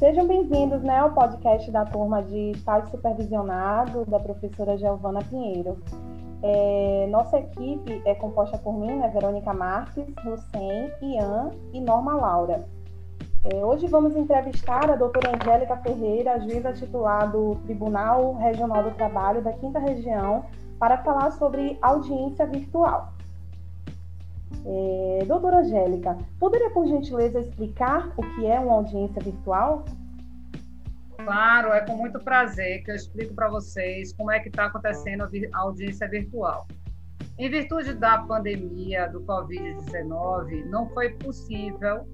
sejam bem-vindos né, ao podcast da turma de estágio supervisionado da professora Giovana Pinheiro. É, nossa equipe é composta por mim, né, Verônica Marques, Lucen, Ian e Norma Laura. É, hoje vamos entrevistar a doutora Angélica Ferreira, juíza titular do Tribunal Regional do Trabalho da Quinta Região, para falar sobre audiência virtual. É, doutora Angélica, poderia por gentileza explicar o que é uma audiência virtual? Claro, é com muito prazer que eu explico para vocês como é que está acontecendo a audiência virtual. Em virtude da pandemia do Covid-19, não foi possível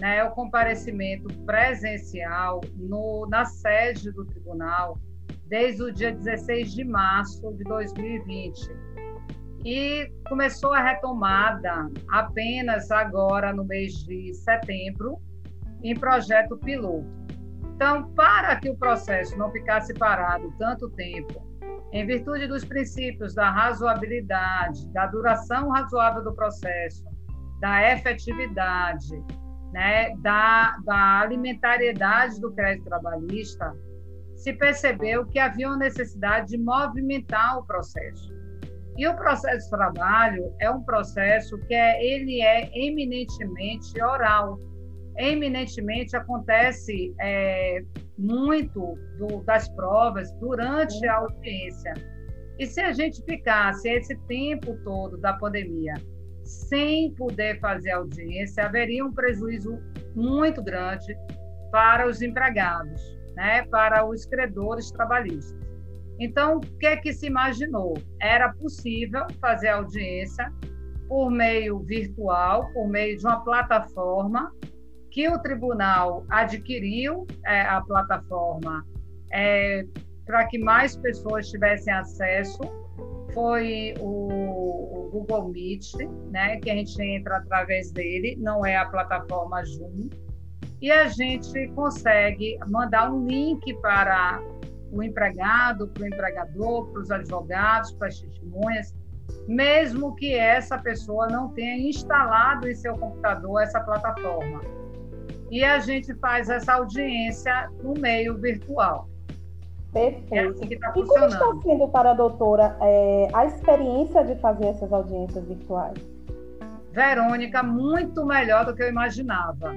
né, o comparecimento presencial no, na sede do tribunal desde o dia 16 de março de 2020. E começou a retomada apenas agora no mês de setembro, em projeto piloto. Então, para que o processo não ficasse parado tanto tempo, em virtude dos princípios da razoabilidade, da duração razoável do processo, da efetividade né, da, da alimentariedade do crédito trabalhista, se percebeu que havia uma necessidade de movimentar o processo. E o processo de trabalho é um processo que é, ele é eminentemente oral. Eminentemente acontece é, muito do, das provas durante a audiência. E se a gente ficasse esse tempo todo da pandemia sem poder fazer audiência, haveria um prejuízo muito grande para os empregados, né, para os credores trabalhistas. Então, o que é que se imaginou? Era possível fazer audiência por meio virtual, por meio de uma plataforma que o tribunal adquiriu é, a plataforma é, para que mais pessoas tivessem acesso foi o, o, Google Meet, né, que a gente entra através dele, não é a plataforma Zoom, e a gente consegue mandar um link para o empregado, para o empregador, para os advogados, para as testemunhas, mesmo que essa pessoa não tenha instalado em seu computador essa plataforma. E a gente faz essa audiência no meio virtual. Perfeito. É assim que tá e como está sendo para a doutora é, a experiência de fazer essas audiências virtuais? Verônica, muito melhor do que eu imaginava.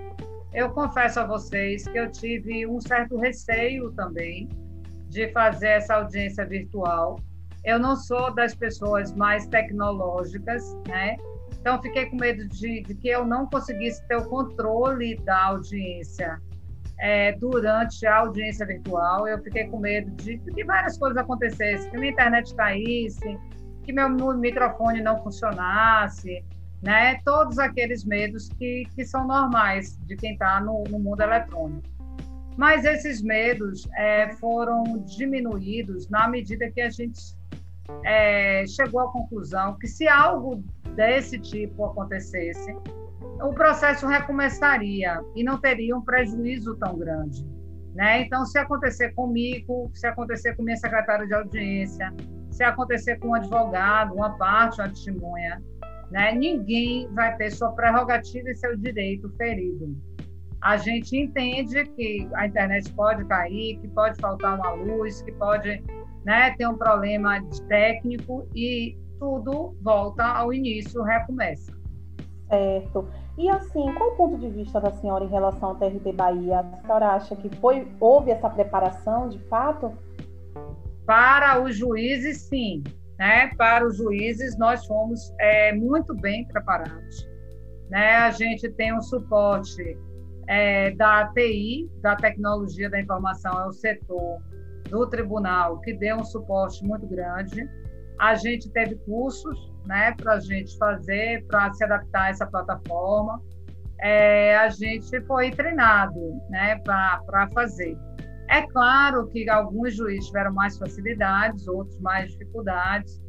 Eu confesso a vocês que eu tive um certo receio também de fazer essa audiência virtual. Eu não sou das pessoas mais tecnológicas, né? Então, fiquei com medo de, de que eu não conseguisse ter o controle da audiência é, durante a audiência virtual. Eu fiquei com medo de que várias coisas acontecessem, que minha internet caísse, que meu microfone não funcionasse, né? Todos aqueles medos que, que são normais de quem está no, no, mundo eletrônico. Mas esses medos é, foram diminuídos na medida que a gente é, chegou à conclusão que se algo desse tipo acontecesse, o processo recomeçaria e não teria um prejuízo tão grande. Né? Então, se acontecer comigo, se acontecer com minha secretária de audiência, se acontecer com um advogado, uma parte, uma testemunha, né? ninguém vai ter sua prerrogativa e seu direito ferido. A gente entende que a internet pode cair, que pode faltar uma luz, que pode né, ter um problema técnico e tudo volta ao início, recomeça. Certo. E assim, qual o ponto de vista da senhora em relação ao TRT Bahia? A senhora acha que foi, houve essa preparação de fato? Para os juízes, sim. Né? Para os juízes, nós fomos é, muito bem preparados. Né? A gente tem um suporte é, da TI, da tecnologia da informação, é o setor do tribunal que deu um suporte muito grande. A gente teve cursos né, para a gente fazer, para se adaptar a essa plataforma. É, a gente foi treinado né, para fazer. É claro que alguns juízes tiveram mais facilidades, outros mais dificuldades.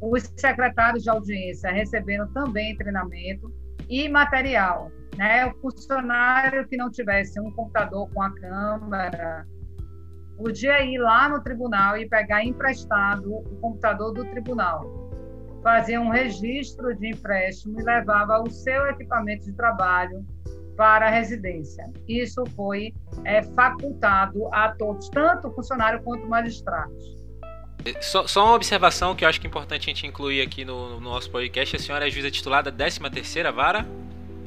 Os secretários de audiência receberam também treinamento e material. Né? O funcionário que não tivesse um computador com a câmera podia ir lá no tribunal e pegar emprestado o computador do tribunal fazia um registro de empréstimo e levava o seu equipamento de trabalho para a residência. Isso foi é, facultado a todos, tanto funcionário quanto magistrados. Só, só, uma observação que eu acho que é importante a gente incluir aqui no, no nosso podcast. A senhora é juíza titular da 13ª Vara?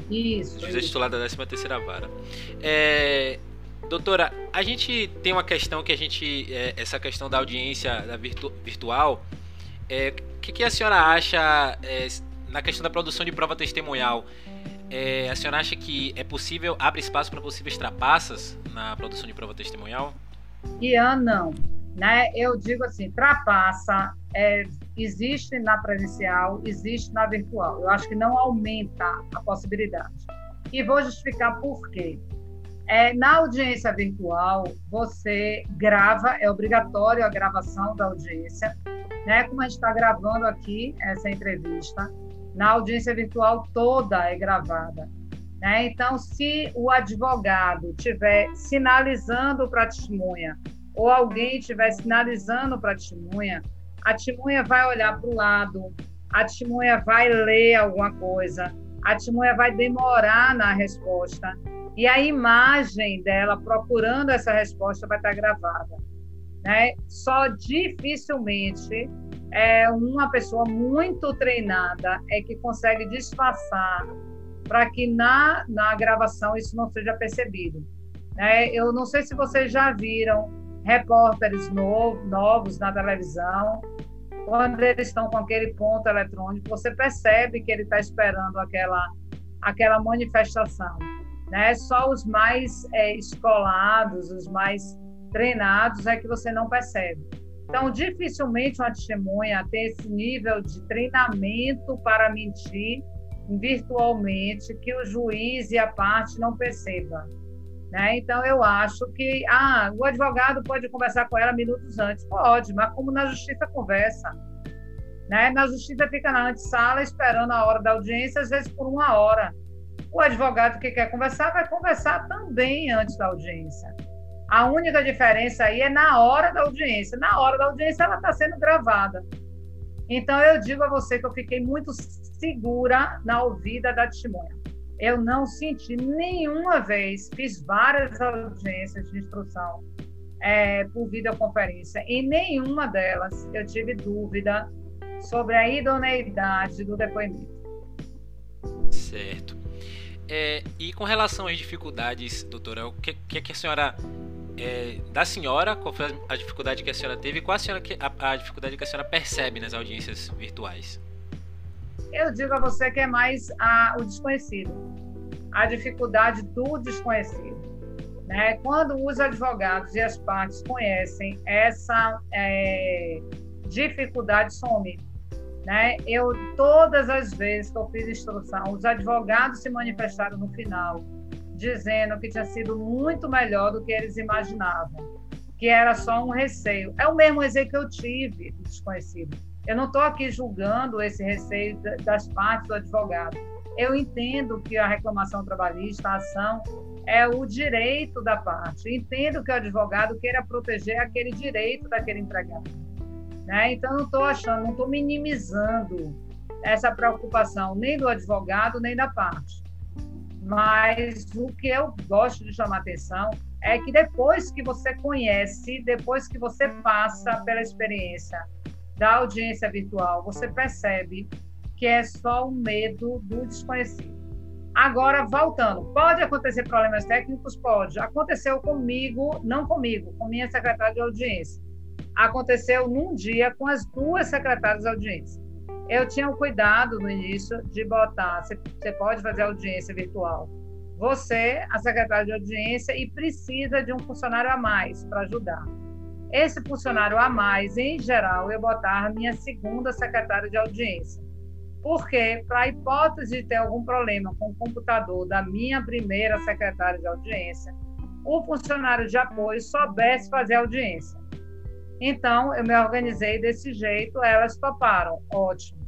Isso. Juíza isso. titular da 13ª Vara. É, doutora, a gente tem uma questão que a gente... É, essa questão da audiência da virtu, virtual. O é, que, que, a senhora acha é, na questão da produção de prova testemunhal? É, a senhora acha que é possível, abre espaço para possíveis trapaças na produção de prova testemunhal? Ian, não. Né? Eu digo assim, trapaça é, existe na presencial, existe na virtual. Eu acho que não aumenta a possibilidade. E vou justificar por quê. É, na audiência virtual, você grava, é obrigatório a gravação da audiência, né? Como a gente está gravando aqui essa entrevista, na audiência virtual toda é gravada. Né? Então, se o advogado estiver sinalizando para a testemunha, ou alguém estiver sinalizando para a testemunha, a testemunha vai olhar para o lado, a testemunha vai ler alguma coisa, a testemunha vai demorar na resposta, e a imagem dela procurando essa resposta vai estar gravada. Né? Só dificilmente é uma pessoa muito treinada é que consegue disfarçar para que na, na gravação isso não seja percebido. Né? Eu não sei se vocês já viram repórteres novo, novos na televisão, quando eles estão com aquele ponto eletrônico, você percebe que ele está esperando aquela, aquela manifestação. Né? Só os mais é, escolados, os mais treinados é que você não percebe. Então, dificilmente uma testemunha tem esse nível de treinamento para mentir virtualmente que o juiz e a parte não percebam. Né? Então, eu acho que ah, o advogado pode conversar com ela minutos antes. Pode, mas como na justiça conversa. Né? Na justiça fica na antessala esperando a hora da audiência, às vezes por uma hora. O advogado que quer conversar vai conversar também antes da audiência. A única diferença aí é na hora da audiência. Na hora da audiência, ela está sendo gravada. Então, eu digo a você que eu fiquei muito segura na ouvida da testemunha. Eu não senti nenhuma vez, fiz várias audiências de instrução é, por videoconferência, em nenhuma delas eu tive dúvida sobre a idoneidade do depoimento. Certo. É, e com relação às dificuldades, doutora, o que, que, que a senhora é, da senhora, qual foi a dificuldade que a senhora teve e qual a, senhora que, a, a, dificuldade que a senhora percebe nas audiências virtuais? Eu digo a você que é mais a, o desconhecido, a dificuldade do desconhecido. Né? Quando os advogados e as partes conhecem, essa é, dificuldade some. Né? Eu, todas as vezes que eu fiz instrução, os advogados se manifestaram no final dizendo que tinha sido muito melhor do que eles imaginavam, que era só um receio. É o mesmo receio que eu tive do desconhecido. Eu não estou aqui julgando esse receio das partes do advogado. Eu entendo que a reclamação trabalhista, a ação, é o direito da parte. Entendo que o advogado queira proteger aquele direito daquele empregado. Né? Então, não estou achando, não estou minimizando essa preocupação nem do advogado, nem da parte. Mas o que eu gosto de chamar atenção é que depois que você conhece, depois que você passa pela experiência da audiência virtual, você percebe que é só o medo do desconhecido. Agora, voltando, pode acontecer problemas técnicos? Pode. Aconteceu comigo, não comigo, com minha secretária de audiência. Aconteceu num dia com as duas secretárias audiência eu tinha o cuidado no início de botar, você, pode fazer audiência virtual. Você, a secretária de audiência, e precisa de um funcionário a mais para ajudar. Esse funcionário a mais, em geral, eu botar minha segunda secretária de audiência. Porque, para a hipótese de ter algum problema com o computador da minha primeira secretária de audiência, o funcionário de apoio soubesse fazer audiência. Então, eu me organizei desse jeito, elas toparam, ótimo.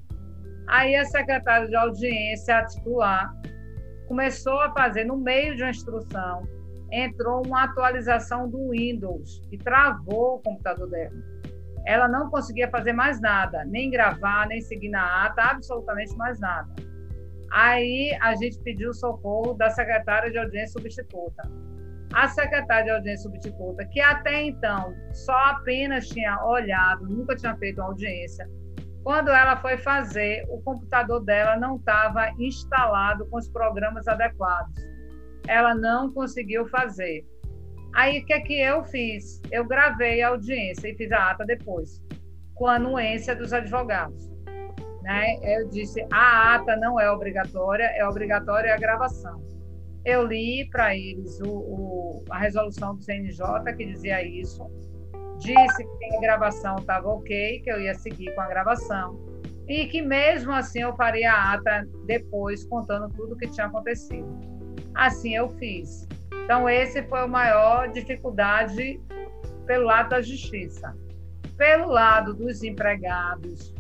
Aí a secretária de audiência, a titular, começou a fazer, no meio de uma instrução, entrou uma atualização do Windows e travou o computador dela. Ela não conseguia fazer mais nada, nem gravar, nem seguir na ata, absolutamente mais nada. Aí a gente pediu socorro da secretária de audiência substituta. A secretária de audiência substituta, que até então só apenas tinha olhado, nunca tinha feito audiência, quando ela foi fazer, o computador dela não estava instalado com os programas adequados. Ela não conseguiu fazer. Aí o que é que eu fiz? Eu gravei a audiência e fiz a ata depois, com a anuência dos advogados. Né? Eu disse: a ata não é obrigatória, é obrigatória a gravação. Eu li para eles o, o, a resolução do CNJ que dizia isso, disse que a gravação estava ok, que eu ia seguir com a gravação, e que mesmo assim eu faria a ata depois, contando tudo o que tinha acontecido. Assim eu fiz. Então, esse foi a maior dificuldade pelo lado da justiça. Pelo lado dos empregados,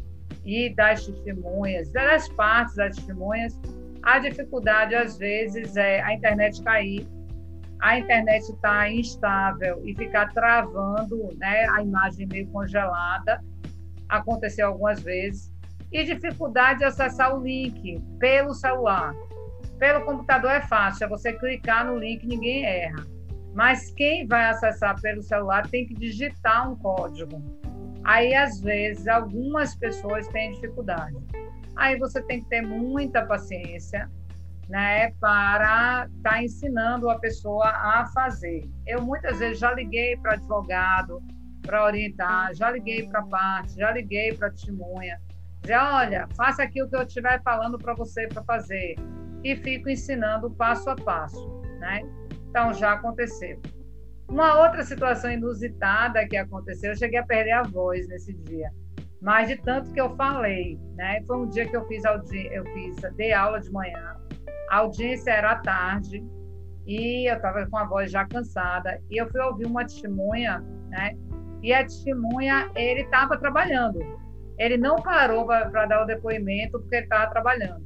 e das testemunhas, das partes das testemunhas, a dificuldade às vezes é a internet cair, a internet estar tá instável e ficar travando, né, a imagem meio congelada, aconteceu algumas vezes, e dificuldade de acessar o link pelo celular. Pelo computador é fácil, é você clicar no link, ninguém erra. Mas quem vai acessar pelo celular tem que digitar um código. Aí, às vezes, algumas pessoas têm dificuldade. Aí você tem que ter muita paciência, né, para estar tá ensinando a pessoa a fazer. Eu muitas vezes já liguei para advogado para orientar, já liguei para parte, já liguei para testemunha, já olha, faça aqui o que eu estiver falando para você para fazer e fico ensinando passo a passo, né? Então já aconteceu. Uma outra situação inusitada que aconteceu, eu cheguei a perder a voz nesse dia, mas de tanto que eu falei, né? Foi um dia que eu fiz audi eu fiz dei aula de manhã, a audiência era à tarde e eu estava com a voz já cansada e eu fui ouvir uma testemunha, né? E a testemunha ele estava trabalhando, ele não parou para dar o depoimento porque ele estava trabalhando.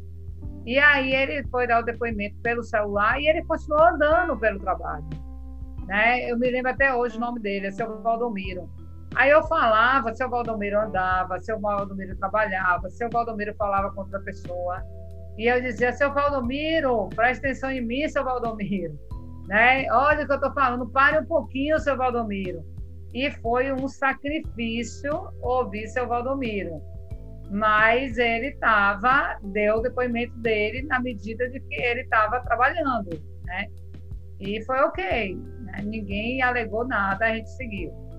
E aí ele foi dar o depoimento pelo celular e ele continuou andando pelo trabalho. Né? Eu me lembro até hoje o nome dele, é seu Valdomiro. Aí eu falava, seu Valdomiro andava, seu Valdomiro trabalhava, seu Valdomiro falava com outra pessoa. E eu dizia, seu Valdomiro, preste atenção em mim, seu Valdomiro. Né? Olha o que eu estou falando, pare um pouquinho, seu Valdomiro. E foi um sacrifício ouvir seu Valdomiro. Mas ele estava, deu o depoimento dele na medida de que ele estava trabalhando. Né? E foi ok. Né? Ninguém alegou nada, a gente seguiu.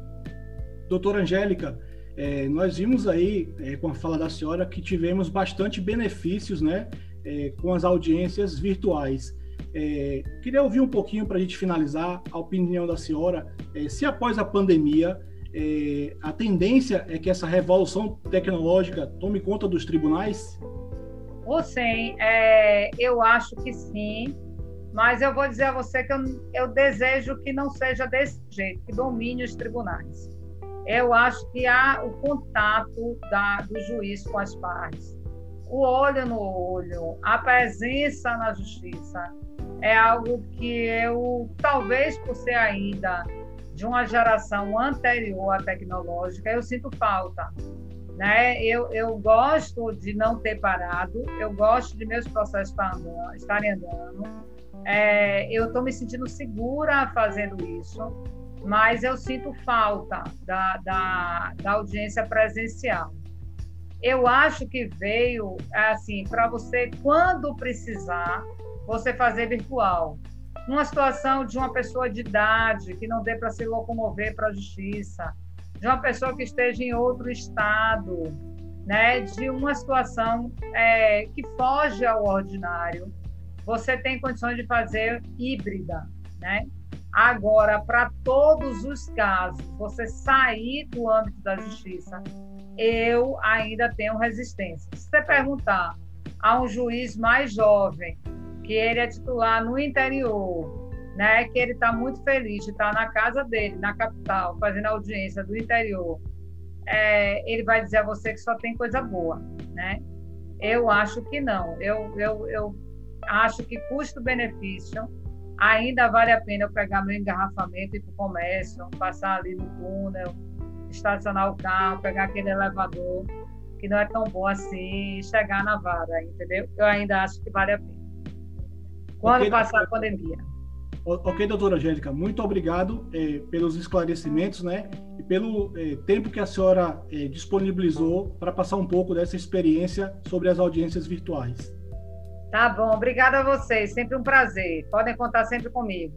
Doutora Angélica, é, nós vimos aí, é, com a fala da senhora, que tivemos bastante benefícios né, é, com as audiências virtuais. É, queria ouvir um pouquinho para a gente finalizar a opinião da senhora, é, se após a pandemia é, a tendência é que essa revolução tecnológica tome conta dos tribunais? Sim, é, eu acho que sim. Mas eu vou dizer a você que eu, eu desejo que não seja desse jeito, que domine os tribunais. Eu acho que há o contato da, do juiz com as partes, o olho no olho, a presença na justiça, é algo que eu, talvez por ser ainda de uma geração anterior à tecnológica, eu sinto falta. Né? Eu, eu gosto de não ter parado, eu gosto de meus processos estarem andando, é, eu estou me sentindo segura fazendo isso, mas eu sinto falta da, da, da audiência presencial. Eu acho que veio assim para você quando precisar você fazer virtual. Numa situação de uma pessoa de idade que não dê para se locomover para a justiça, de uma pessoa que esteja em outro estado, né, de uma situação é, que foge ao ordinário você tem condições de fazer híbrida, né? Agora, para todos os casos, você sair do âmbito da justiça, eu ainda tenho resistência. Se você perguntar a um juiz mais jovem, que ele é titular no interior, né, que ele está muito feliz de estar na casa dele, na capital, fazendo audiência do interior, é, ele vai dizer a você que só tem coisa boa, né? Eu acho que não. Eu, eu, eu acho que custo-benefício ainda vale a pena eu pegar meu engarrafamento e ir para o comércio, passar ali no túnel, estacionar o carro, pegar aquele elevador, que não é tão bom assim chegar na vara, entendeu? Eu ainda acho que vale a pena. Quando okay, passar a pandemia. Ok, doutora Angélica, muito obrigado eh, pelos esclarecimentos, né? E pelo eh, tempo que a senhora eh, disponibilizou para passar um pouco dessa experiência sobre as audiências virtuais. Tá bom, obrigada a vocês, sempre um prazer. Podem contar sempre comigo.